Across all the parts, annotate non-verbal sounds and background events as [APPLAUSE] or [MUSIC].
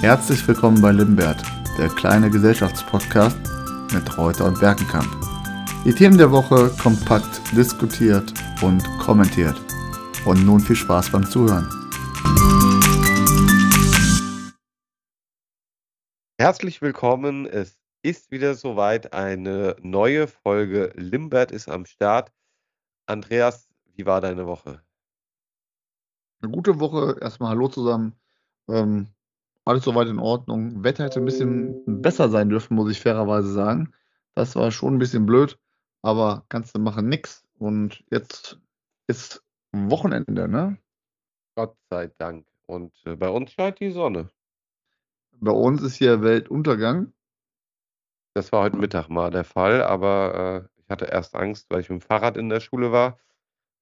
Herzlich willkommen bei Limbert, der kleine Gesellschaftspodcast mit Reuter und Berkenkamp. Die Themen der Woche kompakt diskutiert und kommentiert. Und nun viel Spaß beim Zuhören. Herzlich willkommen. Es ist wieder soweit. Eine neue Folge Limbert ist am Start. Andreas, wie war deine Woche? Eine gute Woche. Erstmal Hallo zusammen. Ähm, alles soweit in Ordnung. Wetter hätte ein bisschen besser sein dürfen, muss ich fairerweise sagen. Das war schon ein bisschen blöd, aber kannst du machen nix. Und jetzt ist Wochenende, ne? Gott sei Dank. Und äh, bei uns scheint die Sonne. Bei uns ist hier Weltuntergang. Das war heute Mittag mal der Fall, aber äh, ich hatte erst Angst, weil ich mit dem Fahrrad in der Schule war.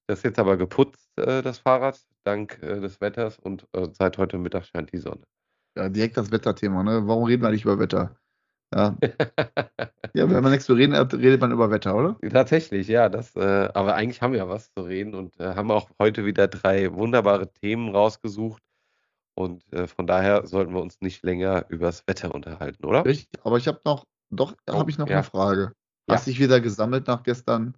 Das ist jetzt aber geputzt, äh, das Fahrrad, dank äh, des Wetters und äh, seit heute Mittag scheint die Sonne. Ja, direkt das Wetterthema, ne? Warum reden wir nicht über Wetter? Ja, [LAUGHS] ja wenn man nichts zu reden hat, redet man über Wetter, oder? Tatsächlich, ja. Das, äh, aber eigentlich haben wir ja was zu reden und äh, haben auch heute wieder drei wunderbare Themen rausgesucht. Und äh, von daher sollten wir uns nicht länger über das Wetter unterhalten, oder? Richtig, aber ich habe noch, doch, Oh, habe ich noch ja. eine Frage. Ja. Hast dich wieder gesammelt nach gestern?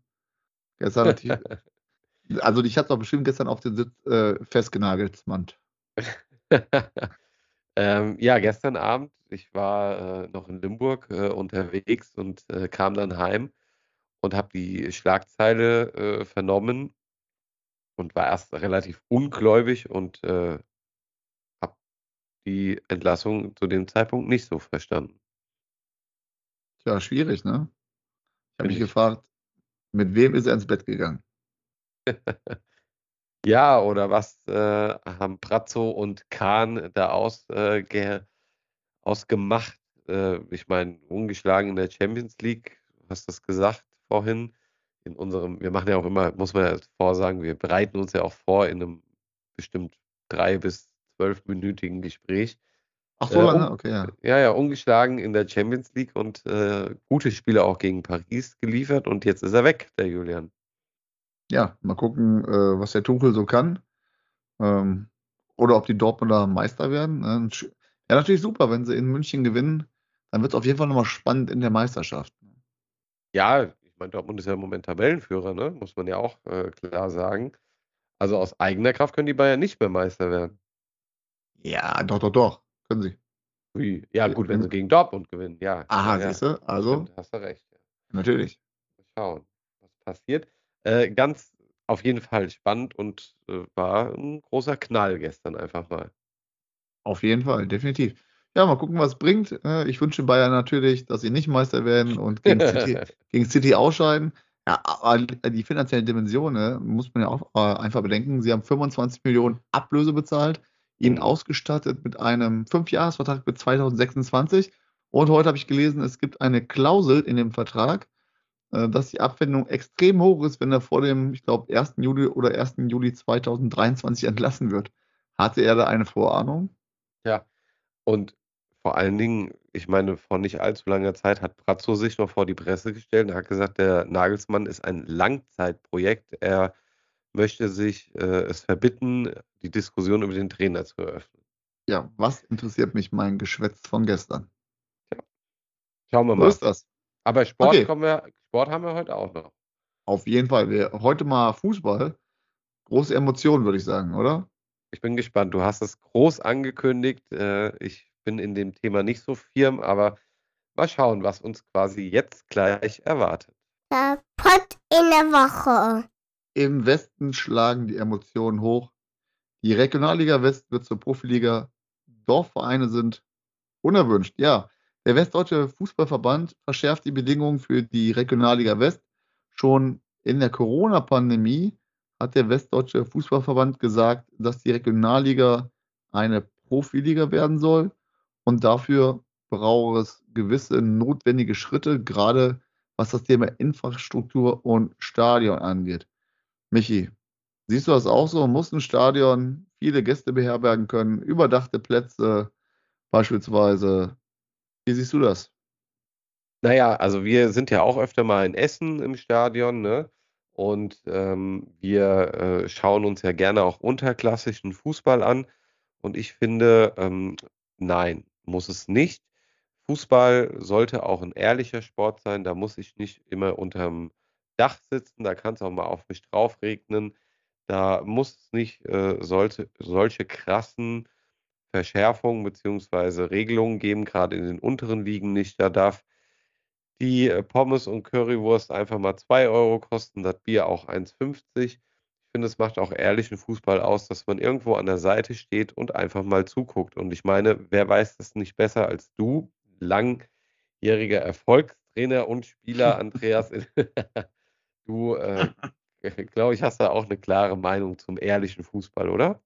Gestern hatte ich, [LAUGHS] also ich hatte doch bestimmt gestern auf den Sitz äh, festgenagelt, Mann. [LAUGHS] ähm, ja, gestern Abend, ich war äh, noch in Limburg äh, unterwegs und äh, kam dann heim und habe die Schlagzeile äh, vernommen und war erst relativ ungläubig und äh, habe die Entlassung zu dem Zeitpunkt nicht so verstanden. Tja, schwierig, ne? Ich habe mich gefragt, mit wem ist er ins Bett gegangen? [LAUGHS] Ja, oder was äh, haben Pratzo und Kahn da aus, äh, ge ausgemacht? Äh, ich meine, ungeschlagen in der Champions League, du hast das gesagt vorhin. In unserem, wir machen ja auch immer, muss man ja vorsagen, wir bereiten uns ja auch vor in einem bestimmt drei bis zwölfminütigen Gespräch. Ach so lange? un- Okay, ja. Ja, ja, ungeschlagen in der Champions League und äh, gute Spiele auch gegen Paris geliefert und jetzt ist er weg, der Julian. Ja, mal gucken, äh, was der Tuchel so kann. Ähm, oder ob die Dortmunder Meister werden. ne? Und Ja, natürlich super, wenn sie in München gewinnen, dann wird es auf jeden Fall nochmal spannend in der Meisterschaft. Ja, ich meine, Dortmund ist ja im Moment Tabellenführer, ne? Muss man ja auch äh, klar sagen. Also aus eigener Kraft können die Bayern nicht mehr Meister werden. Ja, doch, doch, doch. Können sie. Wie? Ja, gut, wenn sie gegen Dortmund gewinnen, ja. Aha, ja, ja. siehst du? Also, Stimmt, hast du recht. Ja. natürlich. Mal schauen, was passiert. Äh, ganz auf jeden Fall spannend und äh, war ein großer Knall gestern einfach mal. Auf jeden Fall, definitiv. Ja, mal gucken, was es bringt. Äh, Ich wünsche Bayern natürlich, dass sie nicht Meister werden und gegen City, [LAUGHS] gegen City ausscheiden. Ja, aber die finanziellen Dimensionen muss man ja auch äh, einfach bedenken. Sie haben 25 Millionen Ablöse bezahlt, ihn Mhm. ausgestattet mit einem Fünfjahresvertrag bis 2026. Und heute habe ich gelesen, es gibt eine Klausel in dem Vertrag, dass die Abfindung extrem hoch ist, wenn er vor dem, ich glaube, 1. Juli oder 1. Juli 2023 entlassen wird. Hatte er da eine Vorahnung? Ja, und vor allen Dingen, ich meine, vor nicht allzu langer Zeit hat Brazzo sich noch vor die Presse gestellt und hat gesagt, der Nagelsmann ist ein Langzeitprojekt. Er möchte sich äh, es verbitten, die Diskussion über den Trainer zu eröffnen. Ja, was interessiert mich mein Geschwätz von gestern? Schauen wir So mal. ist das. Aber Sport, Okay. kommen wir, Sport haben wir heute auch noch. Auf jeden Fall. Wir, heute mal Fußball. Große Emotionen, würde ich sagen, oder? Ich bin gespannt. Du hast es groß angekündigt. Äh, ich bin in dem Thema nicht so firm, aber mal schauen, was uns quasi jetzt gleich erwartet. Der Pott in der Woche. Im Westen schlagen die Emotionen hoch. Die Regionalliga West wird zur Profiliga. Dorfvereine sind unerwünscht. Ja, der Westdeutsche Fußballverband verschärft die Bedingungen für die Regionalliga West. Schon in der Corona-Pandemie hat der Westdeutsche Fußballverband gesagt, dass die Regionalliga eine Profiliga werden soll. Und dafür braucht es gewisse notwendige Schritte, gerade was das Thema Infrastruktur und Stadion angeht. Michi, siehst du das auch so? Muss ein Stadion viele Gäste beherbergen können, überdachte Plätze beispielsweise? Wie siehst du das? Naja, also wir sind ja auch öfter mal in Essen im Stadion, ne? Und ähm, wir äh, schauen uns ja gerne auch unterklassischen Fußball an. Und ich finde, ähm, nein, muss es nicht. Fußball sollte auch ein ehrlicher Sport sein. Da muss ich nicht immer unterm Dach sitzen. Da kann es auch mal auf mich drauf regnen. Da muss es nicht äh, solche, solche krassen Verschärfungen bzw. Regelungen geben, gerade in den unteren Ligen nicht. Da darf die äh, Pommes und Currywurst einfach mal 2 Euro kosten, das Bier auch 1,50. Ich finde, es macht auch ehrlichen Fußball aus, dass man irgendwo an der Seite steht und einfach mal zuguckt. Und ich meine, wer weiß das nicht besser als du, langjähriger Erfolgstrainer und Spieler, Andreas. [LAUGHS] [LAUGHS] du, äh, glaube ich, hast da auch eine klare Meinung zum ehrlichen Fußball, oder?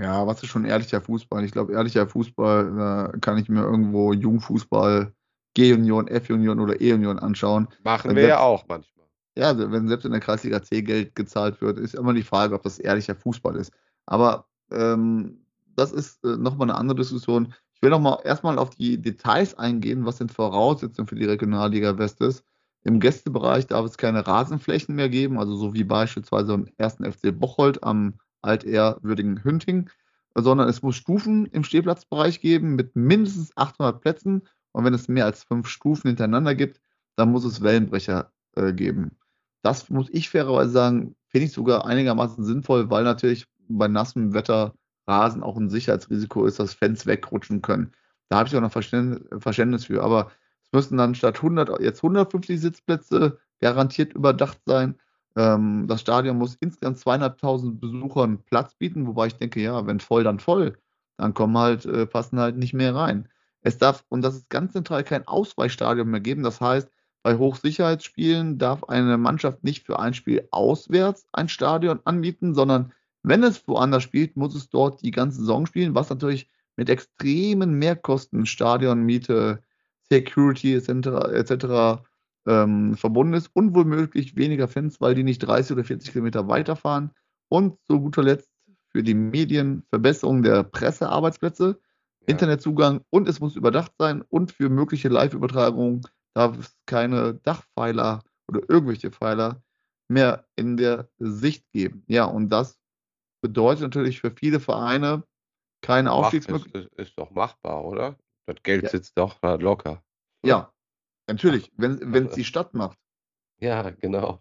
Ja, was ist schon ehrlicher Fußball? Ich glaube, ehrlicher Fußball, da kann ich mir irgendwo Jugendfußball G-Union, F-Union oder E-Union anschauen. Machen wenn wir selbst, ja auch manchmal. Ja, wenn selbst in der Kreisliga C Geld gezahlt wird, ist immer die Frage, ob das ehrlicher Fußball ist. Aber ähm, das ist äh, nochmal eine andere Diskussion. Ich will nochmal erstmal auf die Details eingehen, was denn Voraussetzungen für die Regionalliga West ist. Im Gästebereich darf es keine Rasenflächen mehr geben, also so wie beispielsweise im ersten FC Bocholt am altehrwürdigen Hünting, sondern es muss Stufen im Stehplatzbereich geben mit mindestens 800 Plätzen und wenn es mehr als fünf Stufen hintereinander gibt, dann muss es Wellenbrecher äh, geben. Das muss ich fairerweise sagen, finde ich sogar einigermaßen sinnvoll, weil natürlich bei nassem Wetter Rasen auch ein Sicherheitsrisiko ist, dass Fans wegrutschen können. Da habe ich auch noch Verständnis für. Aber es müssen dann statt 100 jetzt 150 Sitzplätze garantiert überdacht sein. Ähm, das Stadion muss insgesamt zweieinhalbtausend Besuchern Platz bieten, wobei ich denke, ja, wenn voll, dann voll. Dann kommen halt, äh, passen halt nicht mehr rein. Es darf, und das ist ganz zentral, kein Ausweichstadion mehr geben. Das heißt, bei Hochsicherheitsspielen darf eine Mannschaft nicht für ein Spiel auswärts ein Stadion anbieten, sondern wenn es woanders spielt, muss es dort die ganze Saison spielen, was natürlich mit extremen Mehrkosten, Stadionmiete, Security etc. etc. Ähm, verbunden ist und womöglich weniger Fans, weil die nicht 30 oder 40 Kilometer weiterfahren. Und zu guter Letzt für die Medien Verbesserung der Pressearbeitsplätze. Internetzugang und es muss überdacht sein und für mögliche Live-Übertragungen darf es keine Dachpfeiler oder irgendwelche Pfeiler mehr in der Sicht geben. Ja, und das bedeutet natürlich für viele Vereine keine Aufstiegsmöglichkeit. Ist, ist, doch machbar, oder? Das Geld ja. sitzt doch locker. Ja, natürlich, wenn es die Stadt macht. Ja, genau.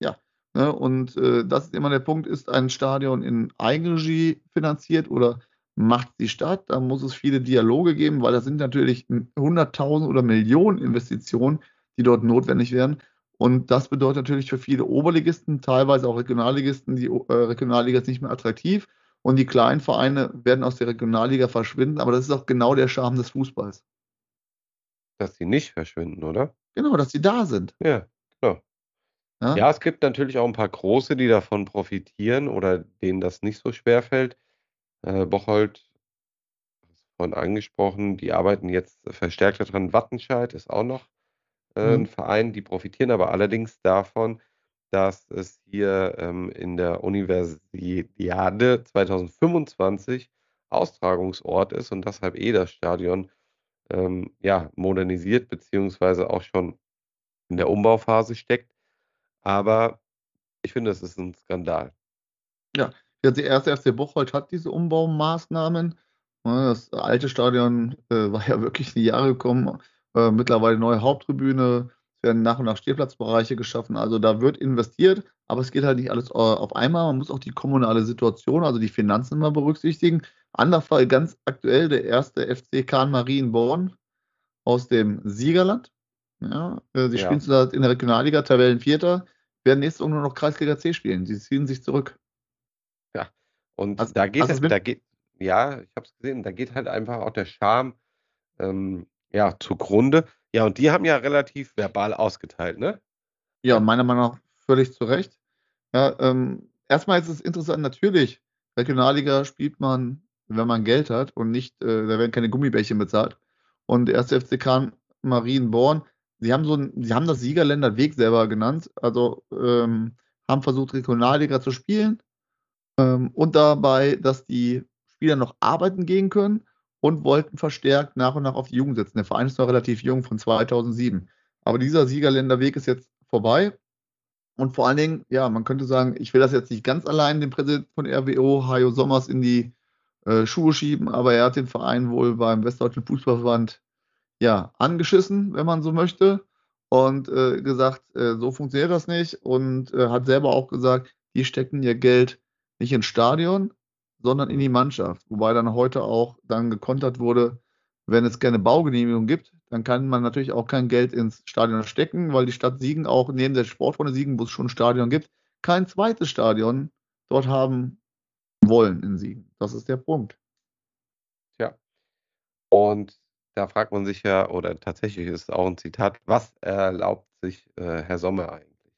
Ja, ne, und äh, das ist immer der Punkt, ist ein Stadion in Eigenregie finanziert oder macht die Stadt, da muss es viele Dialoge geben, weil das sind natürlich hunderttausend oder Millionen Investitionen, die dort notwendig werden. Und das bedeutet natürlich für viele Oberligisten, teilweise auch Regionalligisten, die äh, Regionalliga ist nicht mehr attraktiv und die kleinen Vereine werden aus der Regionalliga verschwinden. Aber das ist auch genau der Charme des Fußballs. Dass sie nicht verschwinden, oder? Genau, dass sie da sind. Ja, genau. Ja? ja, es gibt natürlich auch ein paar große, die davon profitieren oder denen das nicht so schwer fällt. Äh, Bocholt, vorhin angesprochen, die arbeiten jetzt verstärkt daran. Wattenscheid ist auch noch äh, mhm. ein Verein, die profitieren aber allerdings davon, dass es hier ähm, in der Universiade 2025 Austragungsort ist und deshalb eh das Stadion ähm, ja, modernisiert beziehungsweise auch schon in der Umbauphase steckt. Aber ich finde, es ist ein Skandal. Ja, ja, die erste FC Bocholt hat diese Umbaumaßnahmen. Das alte Stadion äh, [LAUGHS] war ja wirklich in die Jahre gekommen. Äh, mittlerweile neue Haupttribüne, es werden nach und nach Stehplatzbereiche geschaffen. Also da wird investiert, aber es geht halt nicht alles äh, auf einmal. Man muss auch die kommunale Situation, also die Finanzen mal berücksichtigen. Anderer Fall ganz aktuell, der erste FC Kahn Marienborn aus dem Siegerland. Ja, äh, sie ja. spielen in der Regionalliga, Tabellenvierter, werden nächstes Jahr nur noch Kreisliga C spielen. Sie ziehen sich zurück. Und also, da geht also es, da geht, ja, ich habe es gesehen, da geht halt einfach auch der Charme ähm, ja, zugrunde. Ja, und die haben ja relativ verbal ausgeteilt, ne? Ja, meiner Meinung nach völlig zu Recht. Ja, ähm, erstmal ist es interessant, natürlich, Regionalliga spielt man, wenn man Geld hat und nicht, äh, da werden keine Gummibärchen bezahlt. Und der erste FC Marienborn, sie haben so ein, sie haben das Siegerländerweg selber genannt, also ähm, haben versucht, Regionalliga zu spielen, ähm, und dabei, dass die Spieler noch arbeiten gehen können und wollten verstärkt nach und nach auf die Jugend setzen. Der Verein ist noch relativ jung von 2007. Aber dieser Siegerländerweg ist jetzt vorbei. Und vor allen Dingen, ja, man könnte sagen, ich will das jetzt nicht ganz allein den Präsidenten von RWO, Hajo Sommers, in die äh, Schuhe schieben, aber er hat den Verein wohl beim Westdeutschen Fußballverband ja angeschissen, wenn man so möchte, und äh, gesagt, äh, so funktioniert das nicht und äh, hat selber auch gesagt, die stecken ihr Geld nicht ins Stadion, sondern in die Mannschaft. Wobei dann heute auch dann gekontert wurde, wenn es keine Baugenehmigung gibt, dann kann man natürlich auch kein Geld ins Stadion stecken, weil die Stadt Siegen auch neben der Sportfreunde Siegen, wo es schon ein Stadion gibt, kein zweites Stadion dort haben wollen in Siegen. Das ist der Punkt. Tja. Und da fragt man sich ja, oder tatsächlich ist es auch ein Zitat, was erlaubt sich äh, Herr Sommer eigentlich?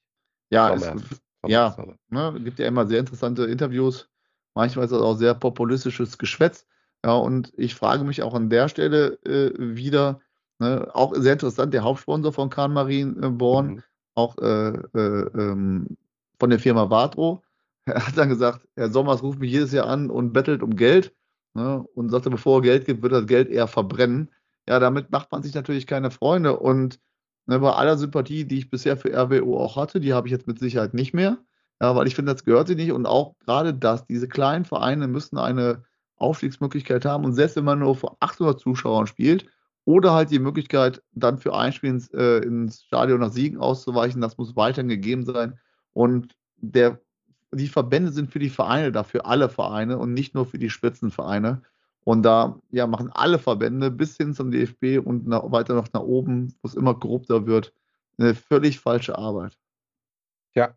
Ja, Sommer, es, Sommer, ja, Sommer. ne, gibt ja immer sehr interessante Interviews. Manchmal ist das auch sehr populistisches Geschwätz. Ja, und ich frage mich auch an der Stelle äh, wieder, ne, auch sehr interessant, der Hauptsponsor von Kahn Marienborn, Mhm. auch äh, äh, ähm, von der Firma Vatro, [LAUGHS] er hat dann gesagt, Herr Sommers ruft mich jedes Jahr an und bettelt um Geld ne, und sagte, bevor er Geld gibt, wird das Geld eher verbrennen. Ja, damit macht man sich natürlich keine Freunde und ne, bei aller Sympathie, die ich bisher für RWO auch hatte, die habe ich jetzt mit Sicherheit nicht mehr. Ja, weil ich finde, das gehört sie nicht. Und auch gerade das, diese kleinen Vereine müssen eine Aufstiegsmöglichkeit haben. Und selbst wenn man nur vor 800 Zuschauern spielt oder halt die Möglichkeit, dann für ein Spiel ins, äh, ins Stadion nach Siegen auszuweichen, das muss weiterhin gegeben sein. Und der, die Verbände sind für die Vereine da, für alle Vereine und nicht nur für die Spitzenvereine. Und da ja, machen alle Verbände bis hin zum DFB und nach, weiter noch nach oben, wo es immer korrupter wird, eine völlig falsche Arbeit. Ja.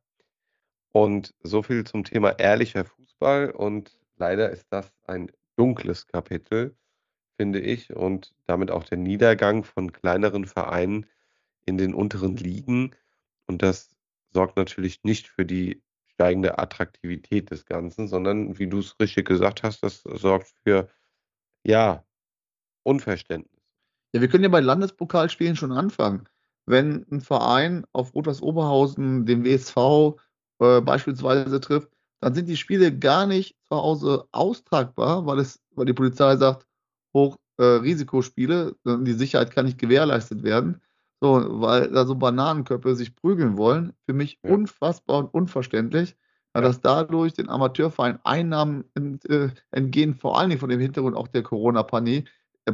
Und so viel zum Thema ehrlicher Fußball. Und leider ist das ein dunkles Kapitel, finde ich. Und damit auch der Niedergang von kleineren Vereinen in den unteren Ligen. Und das sorgt natürlich nicht für die steigende Attraktivität des Ganzen, sondern, wie du es richtig gesagt hast, das sorgt für, ja, Unverständnis. Ja, wir können ja bei Landespokalspielen schon anfangen. Wenn ein Verein auf Rot-Weiß Oberhausen den WSV äh, beispielsweise trifft, dann sind die Spiele gar nicht zu Hause austragbar, weil, es, weil die Polizei sagt, hoch äh, Risikospiele, die Sicherheit kann nicht gewährleistet werden. So, weil da so Bananenköpfe sich prügeln wollen. Für mich Ja. unfassbar und unverständlich, ja, Ja. dass dadurch den Amateurverein Einnahmen ent, äh, entgehen, vor allen Dingen von dem Hintergrund auch der Corona-Pandemie,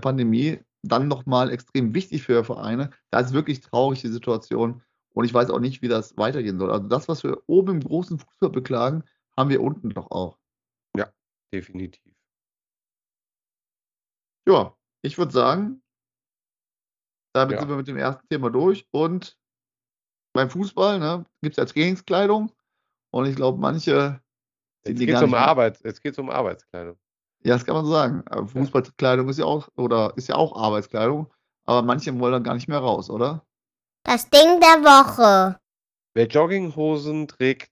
Pandemie, dann nochmal extrem wichtig für Vereine. Da ist wirklich traurig die Situation und ich weiß auch nicht, wie das weitergehen soll. Also das, was wir oben im großen Fußball beklagen, haben wir unten doch auch. Definitiv. Ja, ich würde sagen, damit Ja. sind wir mit dem ersten Thema durch und beim Fußball ne, gibt es ja Trainingskleidung und ich glaube, manche sind Jetzt geht es gar um nicht. Arbeit, jetzt geht's um Arbeitskleidung. Ja, das kann man so sagen. Aber Fußballkleidung ist ja auch oder ist ja auch Arbeitskleidung, aber manche wollen dann gar nicht mehr raus, oder? Das Ding der Woche. Wer Jogginghosen trägt,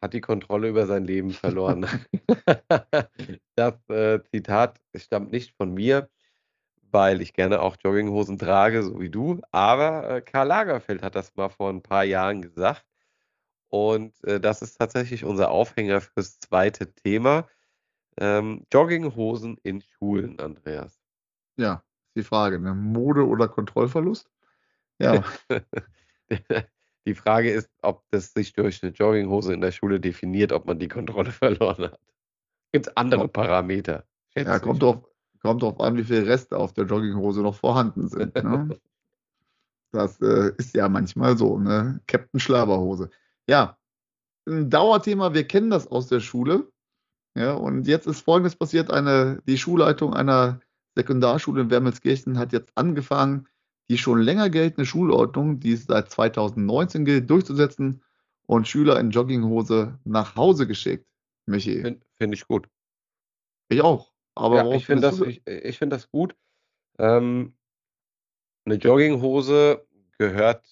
hat die Kontrolle über sein Leben verloren. [LAUGHS] [LAUGHS] das äh, Zitat stammt nicht von mir, weil ich gerne auch Jogginghosen trage, so wie du. Aber äh, Karl Lagerfeld hat das mal vor ein paar Jahren gesagt. Und äh, das ist tatsächlich unser Aufhänger fürs zweite Thema. Ähm, Jogginghosen in Schulen, Andreas. Ja, ist die Frage. Ne? Mode oder Kontrollverlust? Ja, [LAUGHS] Die Frage ist, ob das sich durch eine Jogginghose in der Schule definiert, ob man die Kontrolle [LAUGHS] verloren hat. Gibt es andere Parameter? Ja kommt, drauf, kommt drauf an, wie viele Reste auf der Jogginghose noch vorhanden sind. Ne? [LAUGHS] Das äh, ist ja manchmal so, ne? Captain Schlaberhose. Ja, ein Dauerthema, wir kennen das aus der Schule. Ja, und jetzt ist Folgendes passiert: eine, Die Schulleitung einer Sekundarschule in Wermelskirchen hat jetzt angefangen, die schon länger geltende Schulordnung, die seit 2019 gilt, durchzusetzen und Schüler in Jogginghose nach Hause geschickt. Michi, Finde find ich gut. ich auch. Aber ja, ich finde das, ich, ich find das gut. Ähm, eine Jogginghose gehört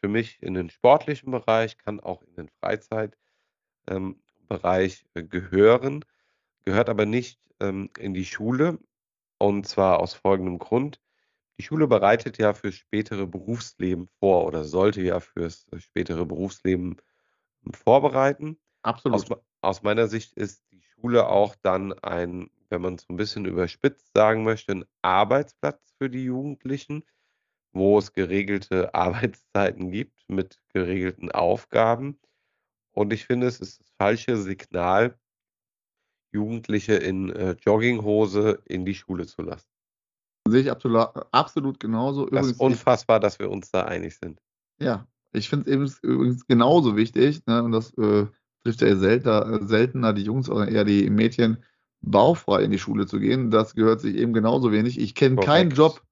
für mich in den sportlichen Bereich, kann auch in den Freizeitbereich ähm, äh, gehören, gehört aber nicht ähm, in die Schule. Und zwar aus folgendem Grund. Die Schule bereitet ja fürs spätere Berufsleben vor oder sollte ja fürs äh, spätere Berufsleben ähm, vorbereiten. Absolut. Aus, aus meiner Sicht ist die Schule auch dann ein, wenn man es so ein bisschen überspitzt sagen möchte, ein Arbeitsplatz für die Jugendlichen, wo es geregelte [LAUGHS] Arbeitszeiten gibt mit geregelten Aufgaben. Und ich finde, es ist das falsche Signal, Jugendliche in äh, Jogginghose in die Schule zu lassen. Sehe ich absolut, absolut genauso. Das ist unfassbar, dass wir uns da einig sind. Ja, ich finde es übrigens genauso wichtig, ne, und das äh, trifft ja seltener, seltener die Jungs oder eher die Mädchen, bauchfrei in die Schule zu gehen. Das gehört sich eben genauso wenig. Ich kenne keinen Job,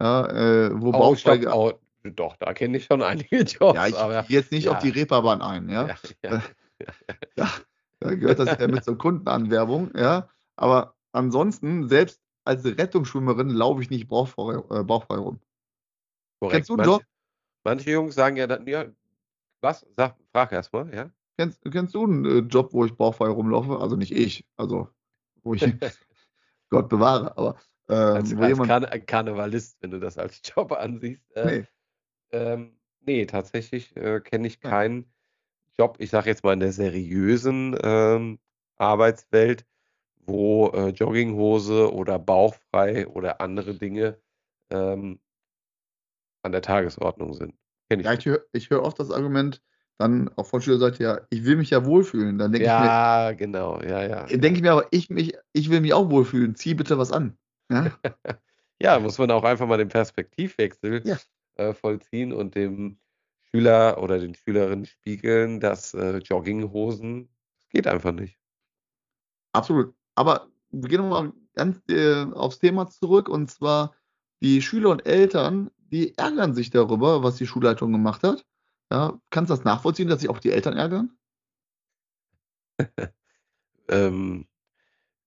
ja, äh, wo Oh, bauchfrei. stopp, oh, doch, da kenne ich schon einige [LAUGHS] Jobs. ja, ich aber, jetzt nicht ja. auf die Reeperbahn ein, ja. ja, [LAUGHS] ja, Da gehört das ja mit zur Kundenanwerbung, ja. Aber ansonsten, selbst als Rettungsschwimmerin laufe ich nicht bauchfrei, äh, bauchfrei rum. korrekt. Kennst du einen manche, Job? manche Jungs sagen ja dann, ja, was? Sag, frag erst mal, ja? Kennst, kennst du einen äh, Job, wo ich bauchfrei rumlaufe? Also nicht ich, also wo ich [LAUGHS] [LAUGHS] Gott bewahre, aber ähm, als wo als jemand. Karne Karnevalist, wenn du das als [LAUGHS] Job ansiehst. Äh, Nee, Ähm, nee, tatsächlich äh, kenne ich keinen Job, ich sage jetzt mal in der seriösen ähm, Arbeitswelt, wo äh, Jogginghose oder bauchfrei oder andere Dinge ähm, an der Tagesordnung sind. Kenn ich ja, ich höre ich hör oft das Argument dann auch von Schülerseite, ja, ich will mich ja wohlfühlen. Dann denke Ja, genau, ja, ja. ich mir, denke ich mir aber, ich, mich, ich will mich auch wohlfühlen. Zieh bitte was an. Ja? [LAUGHS] Ja, muss man auch einfach mal den Perspektivwechsel Ja. äh, vollziehen und dem Schüler oder den Schülerinnen spiegeln, dass äh, Jogginghosen, das geht einfach nicht. Absolut. Aber wir gehen nochmal ganz äh, aufs Thema zurück und zwar die Schüler und Eltern, die ärgern sich darüber, was die Schulleitung gemacht hat. Ja, kannst du das nachvollziehen, dass sich auch die Eltern ärgern? [LAUGHS] Ähm,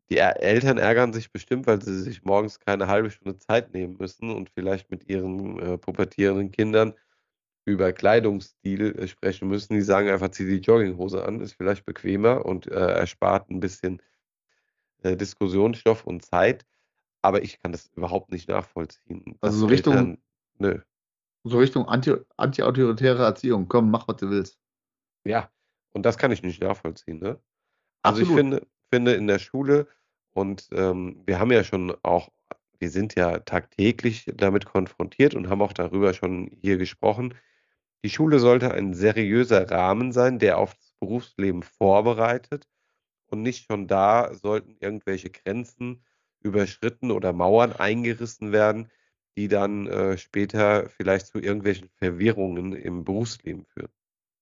die Eltern ärgern sich bestimmt, weil sie sich morgens keine halbe Stunde Zeit nehmen müssen und vielleicht mit ihren äh, pubertierenden Kindern über Kleidungsstil äh, sprechen müssen. Die sagen einfach, zieh die Jogginghose an, ist vielleicht bequemer und äh, erspart ein bisschen äh, Diskussionsstoff und Zeit. Aber ich kann das überhaupt nicht nachvollziehen. Also so Richtung- Eltern, nö. So Richtung anti- anti-autoritäre Erziehung. Komm, mach, was du willst. Ja, und das kann ich nicht nachvollziehen, ne? Also ich Absolut. finde, finde in der Schule und ähm, wir haben ja schon auch, wir sind ja tagtäglich damit konfrontiert und haben auch darüber schon hier gesprochen. Die Schule sollte ein seriöser Rahmen sein, der auf das Berufsleben vorbereitet und nicht schon da sollten irgendwelche Grenzen überschritten oder Mauern eingerissen werden, die dann äh, später vielleicht zu irgendwelchen Verwirrungen im Berufsleben führen.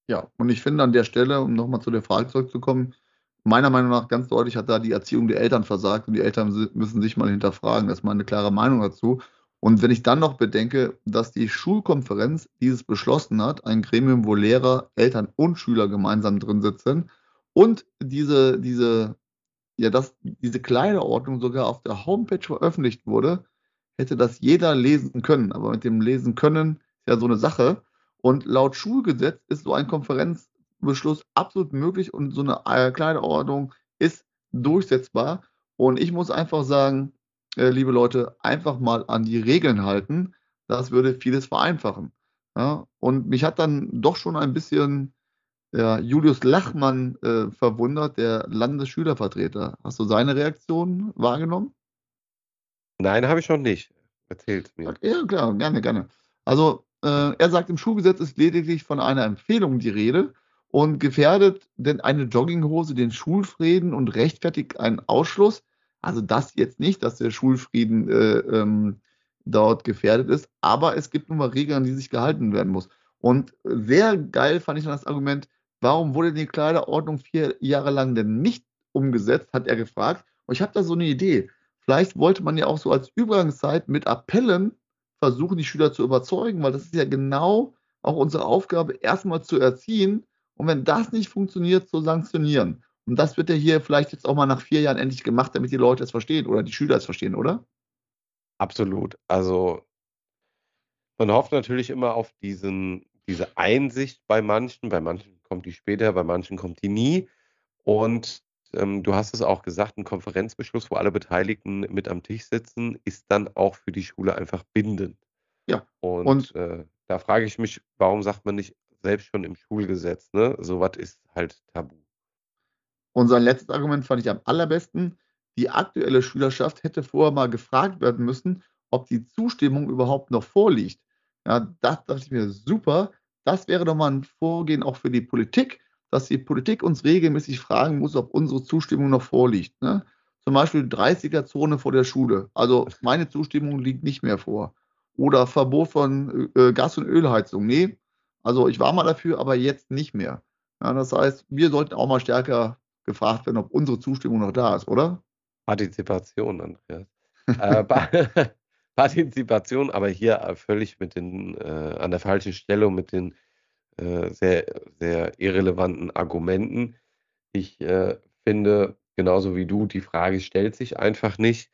Ja, und ich finde an der Stelle, um nochmal zu der Frage zurückzukommen, meiner Meinung nach ganz deutlich hat da die Erziehung der Eltern versagt und die Eltern müssen sich mal hinterfragen. Das ist meine klare Meinung dazu. Und wenn ich dann noch bedenke, dass die Schulkonferenz dieses beschlossen hat, ein Gremium, wo Lehrer, Eltern und Schüler gemeinsam drin sitzen und diese, diese, ja, dass diese Kleiderordnung sogar auf der Homepage veröffentlicht wurde, hätte das jeder lesen können. Aber mit dem Lesen können ist ja so eine Sache. Und laut Schulgesetz ist so ein Konferenzbeschluss absolut möglich und so eine äh, Kleiderordnung ist durchsetzbar. Und ich muss einfach sagen, äh, liebe Leute, einfach mal an die Regeln halten. Das würde vieles vereinfachen. Ja? Und mich hat dann doch schon ein bisschen ja, Julius Lachmann äh, verwundert, der Landesschülervertreter. Hast du seine Reaktion wahrgenommen? Nein, habe ich noch nicht. Erzähl's mir. Ja, klar, gerne, gerne. Also, äh, er sagt, im Schulgesetz ist lediglich von einer Empfehlung die Rede und gefährdet denn eine Jogginghose den Schulfrieden und rechtfertigt einen Ausschluss. Also das jetzt nicht, dass der Schulfrieden äh, ähm, dort gefährdet ist, aber es gibt nun mal Regeln, an die sich gehalten werden muss. Und sehr geil fand ich dann das Argument, warum wurde die Kleiderordnung vier Jahre lang denn nicht umgesetzt, hat er gefragt. Und ich habe da so eine Idee. Vielleicht wollte man ja auch so als Übergangszeit mit Appellen versuchen, die Schüler zu überzeugen, weil das ist ja genau auch unsere Aufgabe, erstmal zu erziehen und wenn das nicht funktioniert, zu sanktionieren. Und das wird ja hier vielleicht jetzt auch mal nach vier Jahren endlich gemacht, damit die Leute es verstehen oder die Schüler es verstehen, oder? Absolut. Also man hofft natürlich immer auf diesen, diese Einsicht bei manchen. Bei manchen kommt die später, bei manchen kommt die nie. Und ähm, du hast es auch gesagt, ein Konferenzbeschluss, wo alle Beteiligten mit am Tisch sitzen, ist dann auch für die Schule einfach bindend. Ja, Und, und- äh, da frage ich mich, warum sagt man nicht selbst schon im Schulgesetz, ne? Sowas ist halt tabu. Und sein letztes Argument fand ich am allerbesten. Die aktuelle Schülerschaft hätte vorher mal gefragt werden müssen, ob die Zustimmung überhaupt noch vorliegt. Ja, das dachte ich mir super. Das wäre doch mal ein Vorgehen auch für die Politik, dass die Politik uns regelmäßig fragen muss, ob unsere Zustimmung noch vorliegt. Ne? Zum Beispiel 30er-Zone vor der Schule. Also meine Zustimmung liegt nicht mehr vor. Oder Verbot von äh, Gas- und Ölheizung. Nee, also ich war mal dafür, aber jetzt nicht mehr. Ja, das heißt, wir sollten auch mal stärker gefragt werden, ob unsere Zustimmung noch da ist, oder? Partizipation, Andreas. äh, [LAUGHS] Partizipation, aber hier äh, völlig mit den, äh, an der falschen Stelle und mit den äh, sehr, sehr irrelevanten Argumenten. Ich äh, finde, genauso wie du, die Frage stellt sich einfach nicht.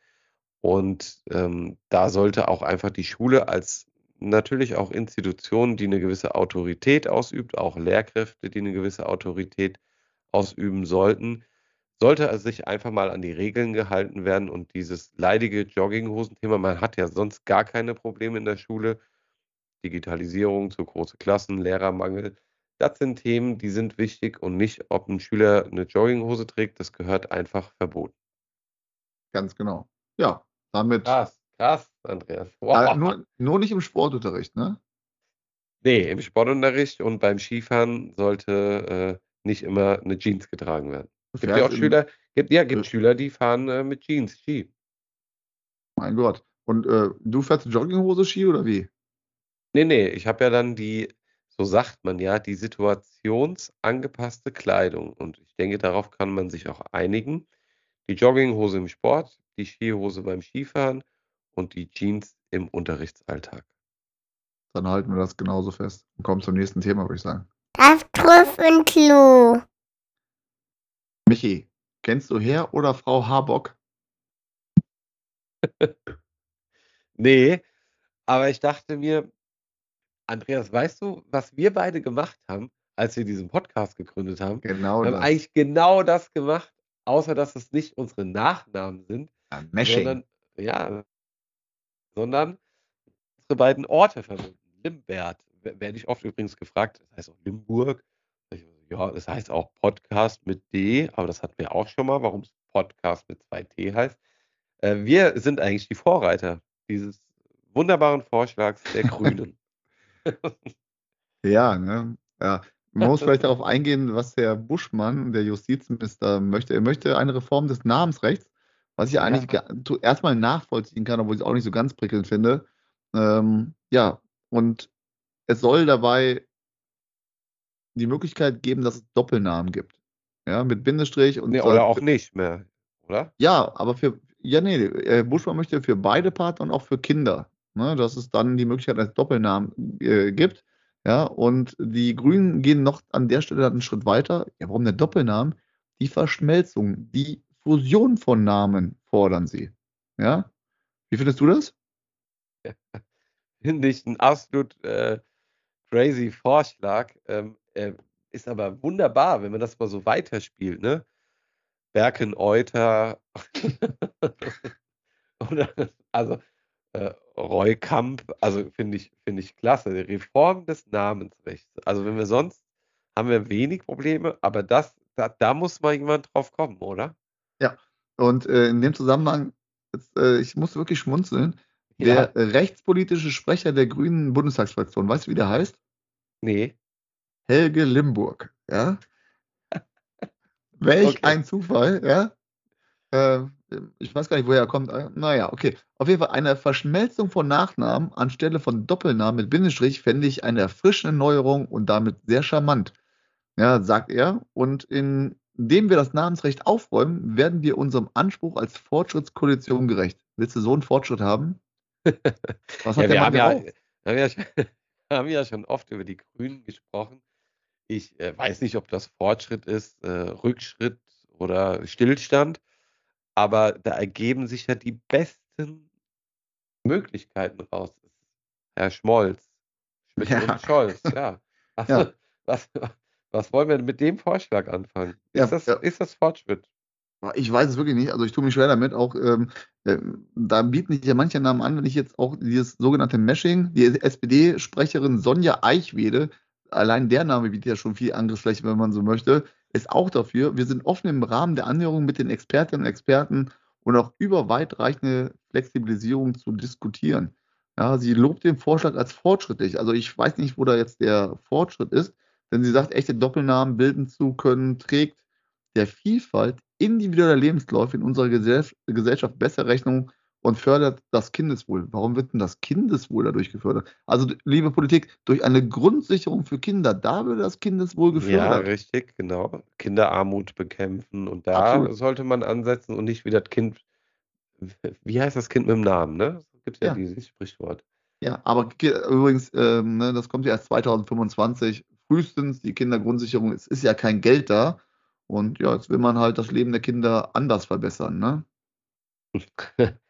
Und ähm, da sollte auch einfach die Schule als natürlich auch Institution, die eine gewisse Autorität ausübt, auch Lehrkräfte, die eine gewisse Autorität ausüben sollten, sollte sich einfach mal an die Regeln gehalten werden und dieses leidige Jogginghosen-Thema, man hat ja sonst gar keine Probleme in der Schule, Digitalisierung, zu große Klassen, Lehrermangel, das sind Themen, die sind wichtig und nicht, ob ein Schüler eine Jogginghose trägt, das gehört einfach verboten. Ganz genau. Ja, damit. Krass, krass, Andreas. Wow. Äh, nur, nur nicht im Sportunterricht, ne? Nee, im Sportunterricht und beim Skifahren sollte äh, nicht immer eine Jeans getragen werden. Es gibt ja auch Schüler, gibt, ja, gibt äh, Schüler, die fahren äh, mit Jeans Ski. Mein Gott. Und äh, du fährst Jogginghose Ski oder wie? Nee, nee, ich habe ja dann die, so sagt man ja, die situationsangepasste Kleidung. Und ich denke, darauf kann man sich auch einigen. Die Jogginghose im Sport, die Skihose beim Skifahren und die Jeans im Unterrichtsalltag. Dann halten wir das genauso fest und kommen zum nächsten Thema, würde ich sagen. Das Trüffelklo. Michi, kennst du Herr oder Frau Habock? [LAUGHS] nee, aber ich dachte mir, Andreas, weißt du, was wir beide gemacht haben, als wir diesen Podcast gegründet haben? Genau wir das. haben eigentlich genau das gemacht, außer dass es nicht unsere Nachnamen sind, ja, Meshing. sondern, ja, sondern unsere beiden Orte verbinden. Limbert, werde ich oft übrigens gefragt, das heißt auch Limburg. Ja, das heißt auch Podcast mit D, aber das hatten wir auch schon mal, warum es Podcast mit zwei T heißt. Äh, wir sind eigentlich die Vorreiter dieses wunderbaren Vorschlags der Grünen. [LAUGHS] ja, ne? Ja. Man muss vielleicht darauf eingehen, was der Buschmann, der Justizminister, möchte. Er möchte eine Reform des Namensrechts, was ich ja. eigentlich erstmal nachvollziehen kann, obwohl ich es auch nicht so ganz prickelnd finde. Ähm, ja, und es soll dabei die Möglichkeit geben, dass es Doppelnamen gibt. Ja, mit Bindestrich und. Nee, oder auch nicht mehr, oder? Ja, aber für. Ja, nee, äh, Buschmann möchte für beide Partner und auch für Kinder ne, dass es dann die Möglichkeit als Doppelnamen äh, gibt. Ja, und die Grünen gehen noch an der Stelle einen Schritt weiter. Ja, warum der Doppelnamen? Die Verschmelzung, die Fusion von Namen fordern sie. Ja, wie findest du das? [LAUGHS] Finde ich ein absolut äh, crazy Vorschlag. Ähm, äh, ist aber wunderbar, wenn man das mal so weiterspielt, ne? Berkeneuter. [LAUGHS] Oder, also äh, Roy Kamp, also finde ich, finde ich klasse. Die Reform des Namensrechts. Also wenn wir sonst haben wir wenig Probleme, aber das, da, da muss mal jemand drauf kommen, oder? Ja, und äh, in dem Zusammenhang, jetzt, äh, ich muss wirklich schmunzeln, ja. der rechtspolitische Sprecher der Grünen Bundestagsfraktion, weißt du, wie der heißt? Nee. Helge Limburg, ja. Welch okay. ein Zufall, ja. Äh, ich weiß gar nicht, woher er kommt. Naja, okay. Auf jeden Fall eine Verschmelzung von Nachnamen anstelle von Doppelnamen mit Bindestrich fände ich eine erfrischende Neuerung und damit sehr charmant. Ja, sagt er. Und indem wir das Namensrecht aufräumen, werden wir unserem Anspruch als Fortschrittskoalition gerecht. Willst du so einen Fortschritt haben? [LAUGHS] Was hat ja, [LAUGHS] wir, haben ja, haben ja, [LAUGHS] haben ja schon oft über die Grünen gesprochen. Ich äh, weiß nicht, ob das Fortschritt ist, äh, Rückschritt oder Stillstand aber da ergeben sich ja die besten Möglichkeiten raus. Herr Schmolz, Schmidt ja. und Scholz, [LAUGHS] ja. Also, ja. [LAUGHS] Was, was wollen wir mit dem Vorschlag anfangen? Ja, ist, das, ja. ist das Fortschritt? Ich weiß es wirklich nicht. Also ich tue mich schwer damit. Auch ähm, äh, da bieten sich ja manche Namen an, wenn ich jetzt auch dieses sogenannte Meshing, die SPD-Sprecherin Sonja Eichwede, allein der Name bietet ja schon viel Angriffsfläche, wenn man so möchte, ist auch dafür. Wir sind offen im Rahmen der Annäherung mit den Expertinnen und Experten und auch über weitreichende Flexibilisierung zu diskutieren. Ja, sie lobt den Vorschlag als fortschrittlich. Also ich weiß nicht, wo da jetzt der Fortschritt ist, denn sie sagt, echte Doppelnamen bilden zu können, trägt der Vielfalt individueller Lebensläufe in unserer Gesellschaft besser Rechnung und fördert das Kindeswohl. Warum wird denn das Kindeswohl dadurch gefördert? Also, liebe Politik, durch eine Grundsicherung für Kinder, da würde das Kindeswohl gefördert. Ja, richtig, genau. Kinderarmut bekämpfen und da Absolut. sollte man ansetzen und nicht wie das Kind, wie heißt das Kind mit dem Namen, ne? Gibt ja, ja. dieses Sprichwort. Ja, aber übrigens, ähm, ne, das kommt ja erst 2025, frühestens die Kindergrundsicherung, es ist ja kein Geld da. Und ja, jetzt will man halt das Leben der Kinder anders verbessern, ne? [LAUGHS]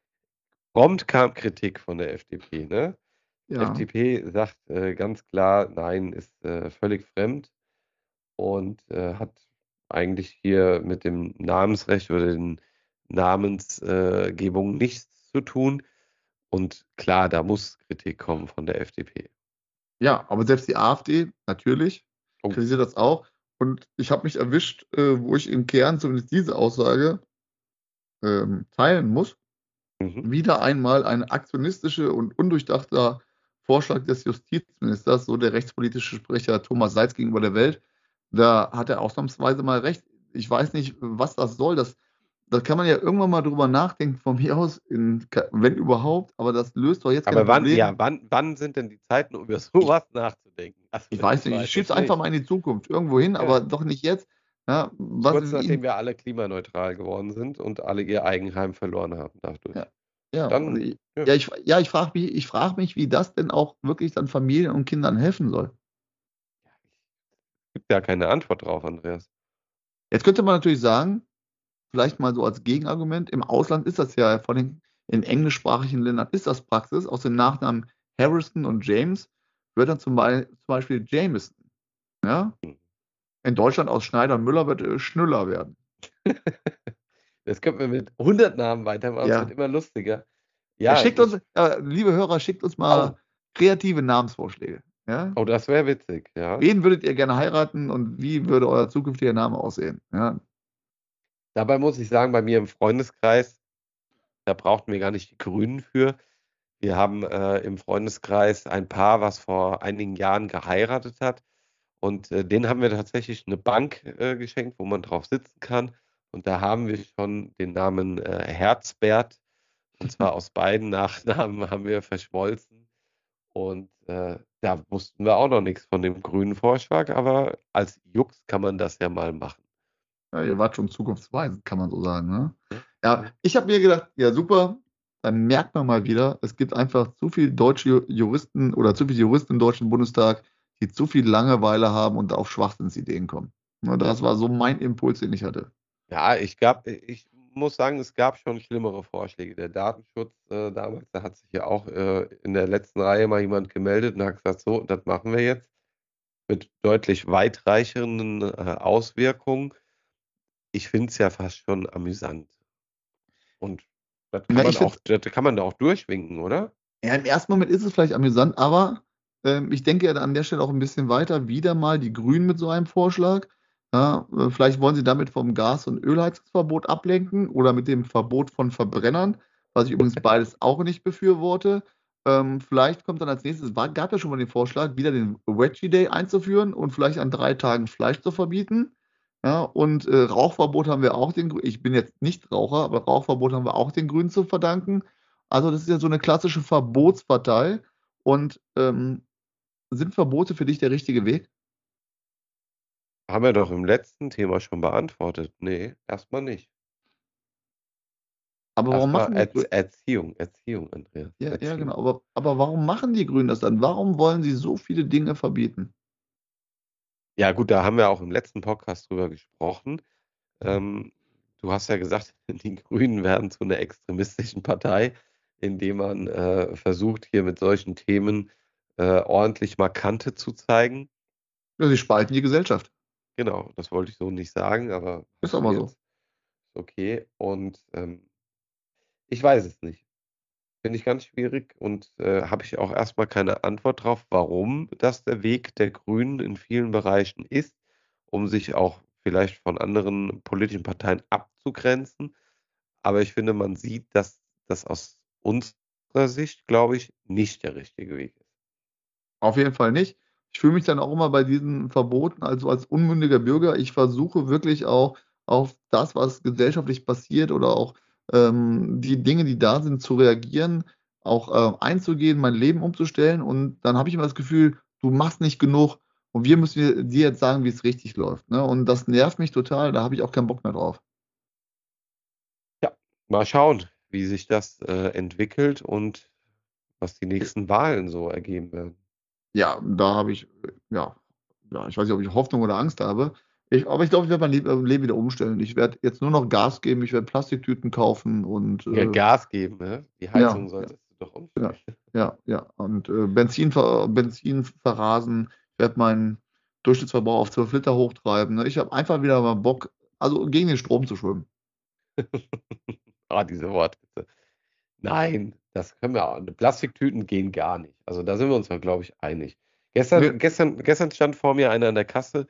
Prompt kam Kritik von der FDP, ne? Die ja. FDP sagt äh, ganz klar, nein, ist äh, völlig fremd und äh, hat eigentlich hier mit dem Namensrecht oder den Namensgebungen nichts zu tun. Und klar, da muss Kritik kommen von der FDP. Ja, aber selbst die AfD, natürlich, oh. kritisiert das auch. Und ich habe mich erwischt, äh, wo ich im Kern zumindest diese Aussage ähm, teilen muss. Mhm. Wieder einmal ein aktionistischer und undurchdachter Vorschlag des Justizministers, so der rechtspolitische Sprecher Thomas Seitz gegenüber der Welt. Da hat er ausnahmsweise mal recht. Ich weiß nicht, was das soll. Das, das kann man ja irgendwann mal drüber nachdenken, von mir aus, in, wenn überhaupt, aber das löst doch jetzt Aber wann, Probleme. ja, wann, wann sind denn die Zeiten, um über [LAUGHS] sowas nachzudenken? Also, ich weiß nicht, ich schiebe es einfach mal in die Zukunft, irgendwo hin, ja. aber doch nicht jetzt. Ja, was Kurz nachdem wir alle klimaneutral geworden sind und alle ihr Eigenheim verloren haben dadurch. Ja, ja, dann, ich, ja. ja ich, ja, ich frage mich, frag mich, wie das denn auch wirklich dann Familien und Kindern helfen soll. Es gibt ja keine Antwort drauf, Andreas. Jetzt könnte man natürlich sagen, vielleicht mal so als Gegenargument, im Ausland ist das ja, vor allem in englischsprachigen Ländern ist das Praxis, aus den Nachnamen Harrison und James wird dann zum, Beispiel Jameson. Ja? Hm. In Deutschland aus Schneider und Müller wird äh, Schnüller werden. [LAUGHS] Das könnten wir mit 100 Namen weitermachen, ja. das wird immer lustiger. Ja schickt uns, äh, liebe Hörer, schickt uns mal oh. kreative Namensvorschläge. Ja? Oh, das wäre witzig, ja. Wen würdet ihr gerne heiraten und wie würde euer zukünftiger Name aussehen? Ja. Dabei muss ich sagen, bei mir im Freundeskreis, da brauchten wir gar nicht die Grünen für. Wir haben äh, im Freundeskreis ein Paar, was vor einigen Jahren geheiratet hat. Und äh, denen haben wir tatsächlich eine Bank äh, geschenkt, wo man drauf sitzen kann. Und da haben wir schon den Namen äh, Herzbert. Und zwar [LAUGHS] aus beiden Nachnamen [LAUGHS] haben wir verschmolzen. Und äh, da wussten wir auch noch nichts von dem grünen Vorschlag, aber als Jux kann man das ja mal machen. Ja, ihr wart schon zukunftsweisend, kann man so sagen. Ne? Ja, ich habe mir gedacht, ja super, dann merkt man mal wieder, es gibt einfach zu viele deutsche Juristen oder zu viele Juristen im Deutschen Bundestag, die zu viel Langeweile haben und auf Schwachsinnsideen kommen. Das war so mein Impuls, den ich hatte. Ja, ich gab, ich muss sagen, es gab schon schlimmere Vorschläge. Der Datenschutz äh, damals, da hat sich ja auch äh, in der letzten Reihe mal jemand gemeldet und hat gesagt, so, das machen wir jetzt mit deutlich weitreichenden äh, Auswirkungen. Ich finde es ja fast schon amüsant. Und das kann, ja, man auch, das kann man da auch durchwinken, oder? Ja, im ersten Moment ist es vielleicht amüsant, aber ähm, ich denke ja an der Stelle auch ein bisschen weiter. Wieder mal die Grünen mit so einem Vorschlag. Ja, äh, vielleicht wollen sie damit vom Gas- und Ölheizungsverbot ablenken oder mit dem Verbot von Verbrennern, was ich übrigens [LAUGHS] beides auch nicht befürworte. Ähm, vielleicht kommt dann als nächstes, war, gab ja schon mal den Vorschlag, wieder den Veggie Day einzuführen und vielleicht an drei Tagen Fleisch zu verbieten. Ja, und äh, Rauchverbot haben wir auch den, ich bin jetzt nicht Raucher, aber Rauchverbot haben wir auch den Grünen zu verdanken. Also das ist ja so eine klassische Verbotspartei. Und ähm, sind Verbote für dich der richtige Weg? Haben wir doch im letzten Thema schon beantwortet. Nee, erstmal nicht. Aber warum machen die Grünen? Erziehung, Erziehung, Andreas. Ja, Erziehung. ja, genau. Aber, aber warum machen die Grünen das dann? Warum wollen sie so viele Dinge verbieten? Ja, gut, da haben wir auch im letzten Podcast drüber gesprochen. Ähm, du hast ja gesagt, [LAUGHS] die Grünen werden zu einer extremistischen Partei, indem man äh, versucht, hier mit solchen Themen äh, ordentlich Markante zu zeigen. Ja, sie spalten die Gesellschaft. Genau, das wollte ich so nicht sagen, aber ist aber so. okay. Und ähm, ich weiß es nicht. Finde ich ganz schwierig und äh, habe ich auch erstmal keine Antwort drauf, warum das der Weg der Grünen in vielen Bereichen ist, um sich auch vielleicht von anderen politischen Parteien abzugrenzen. Aber ich finde, man sieht, dass das aus unserer Sicht, glaube ich, nicht der richtige Weg ist. Auf jeden Fall nicht. ich fühle mich dann auch immer bei diesen Verboten, also als unmündiger Bürger. Ich versuche wirklich auch auf das, was gesellschaftlich passiert oder auch ähm, die Dinge, die da sind, zu reagieren, auch äh, einzugehen, mein Leben umzustellen. Und dann habe ich immer das Gefühl, du machst nicht genug und wir müssen dir jetzt sagen, wie es richtig läuft. Ne? Und das nervt mich total, da habe ich auch keinen Bock mehr drauf. Ja, mal schauen, wie sich das äh, entwickelt und was die nächsten Wahlen so ergeben werden. Ja, da habe ich, ja, ja, ich weiß nicht, ob ich Hoffnung oder Angst habe. Ich, aber ich glaube, ich werde mein Leben wieder umstellen. Ich werde jetzt nur noch Gas geben, ich werde Plastiktüten kaufen und. Ja, Äh, Gas geben, ne? Die Heizung Ja, solltest du doch umstellen. [LAUGHS] ja, ja. Und äh, Benzin, ver, Benzin verrasen. Ich werde meinen Durchschnittsverbrauch auf 12 Liter hochtreiben. Ne? Ich habe einfach wieder mal Bock, also gegen den Strom zu schwimmen. [LAUGHS] Ah, diese Wortwitze. Nein, das können wir auch. Plastiktüten gehen gar nicht. Also da sind wir uns, glaube ich, einig. Gestern, Wir- gestern, gestern stand vor mir einer an der Kasse,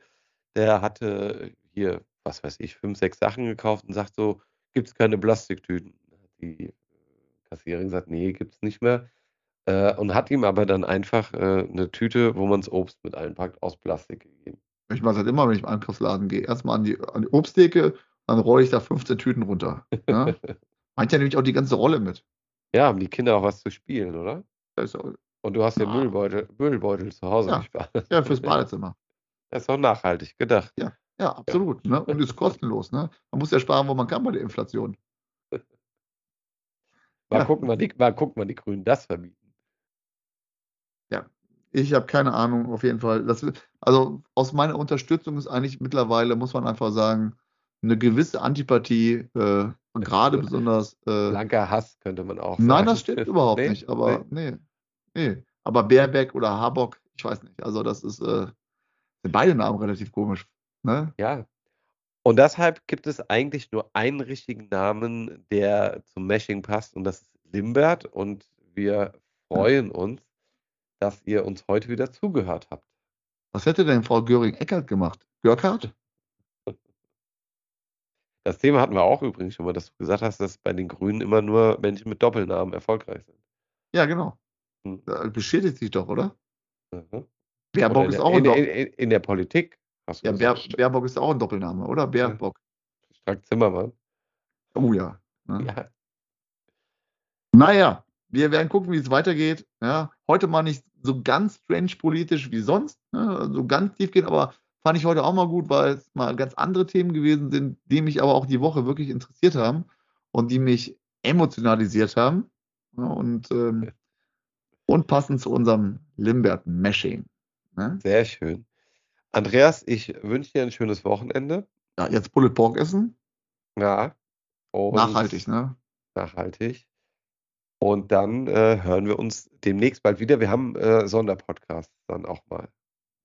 der hatte hier, was weiß ich, fünf, sechs Sachen gekauft und sagt so, gibt es keine Plastiktüten? Die äh, Kassiererin sagt, nee, gibt es nicht mehr. Äh, und hat ihm aber dann einfach äh, eine Tüte, wo man das Obst mit einpackt, aus Plastik gegeben. Ich mache das immer, wenn ich im Einkaufsladen gehe. Erstmal an die, an die Obsttheke, dann rolle ich da 15 Tüten runter. Ne? [LAUGHS] Meint ja nämlich auch die ganze Rolle mit. Ja, haben die Kinder auch was zu spielen, oder? Auch, Und du hast ja. Müllbeutel, Müllbeutel zu Hause, Ja. nicht wahr? ja, fürs Badezimmer. Das ist auch nachhaltig gedacht. Ja, absolut. Ne? Und ist kostenlos. Ne? Man muss ja sparen, wo man kann bei der Inflation. [LAUGHS] Mal Ja. gucken, wann die, mal gucken, wann die Grünen das verbieten. Ich habe keine Ahnung, auf jeden Fall. Das, also aus meiner Unterstützung ist eigentlich mittlerweile, muss man einfach sagen, eine gewisse Antipathie, äh, und gerade besonders. Äh, Blanker Hass könnte man auch sagen. nein, das stimmt [LAUGHS] überhaupt Nee? nicht. Aber nee. nee. Aber Baerbeck oder Habock, ich weiß nicht. Also das ist, äh, sind beide Namen relativ komisch. Ne? Ja. Und deshalb gibt es eigentlich nur einen richtigen Namen, der zum Mashing passt, und das ist Limbert. Und wir freuen uns, dass ihr uns heute wieder zugehört habt. Was hätte denn Frau Göring-Eckert gemacht? Görkart? Das Thema hatten wir auch übrigens schon mal, dass du gesagt hast, dass bei den Grünen immer nur Menschen mit Doppelnamen erfolgreich sind. Ja, genau. Hm. Beschädigt sich doch, oder? Mhm. Baerbock ist in, auch der, ein in, der, Doppel in, in der Politik. Hast du ja, gesagt. Baerbock ist auch ein Doppelname, oder? Baerbock. Strack Zimmermann. Oh ja. Ne? Ja. Naja, wir werden gucken, wie es weitergeht. Ja, heute mal nicht so ganz strange politisch wie sonst, ne? so ganz tief gehen, aber fand ich heute auch mal gut, weil es mal ganz andere Themen gewesen sind, die mich aber auch die Woche wirklich interessiert haben und die mich emotionalisiert haben. Ja, und, ähm, und passend zu unserem Limbert-Mashing. Ne? Sehr schön. Andreas, ich wünsche dir ein schönes Wochenende. Ja, jetzt Bullet Pork essen. Ja. Nachhaltig, ne? Nachhaltig. Und dann äh, hören wir uns demnächst bald wieder. Wir haben äh, Sonderpodcasts dann auch mal.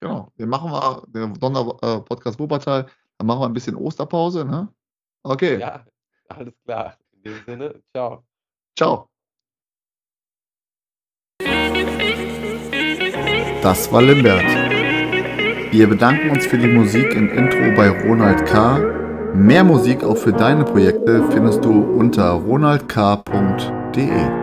Genau. Den machen wir, den Sonderpodcast Wuppertal, dann machen wir ein bisschen Osterpause, ne? Okay. Ja, alles klar. In dem Sinne, ciao. Ciao. Das war Limbert. Wir bedanken uns für die Musik im Intro bei Ronald K. Mehr Musik auch für deine Projekte findest du unter ronaldk.de.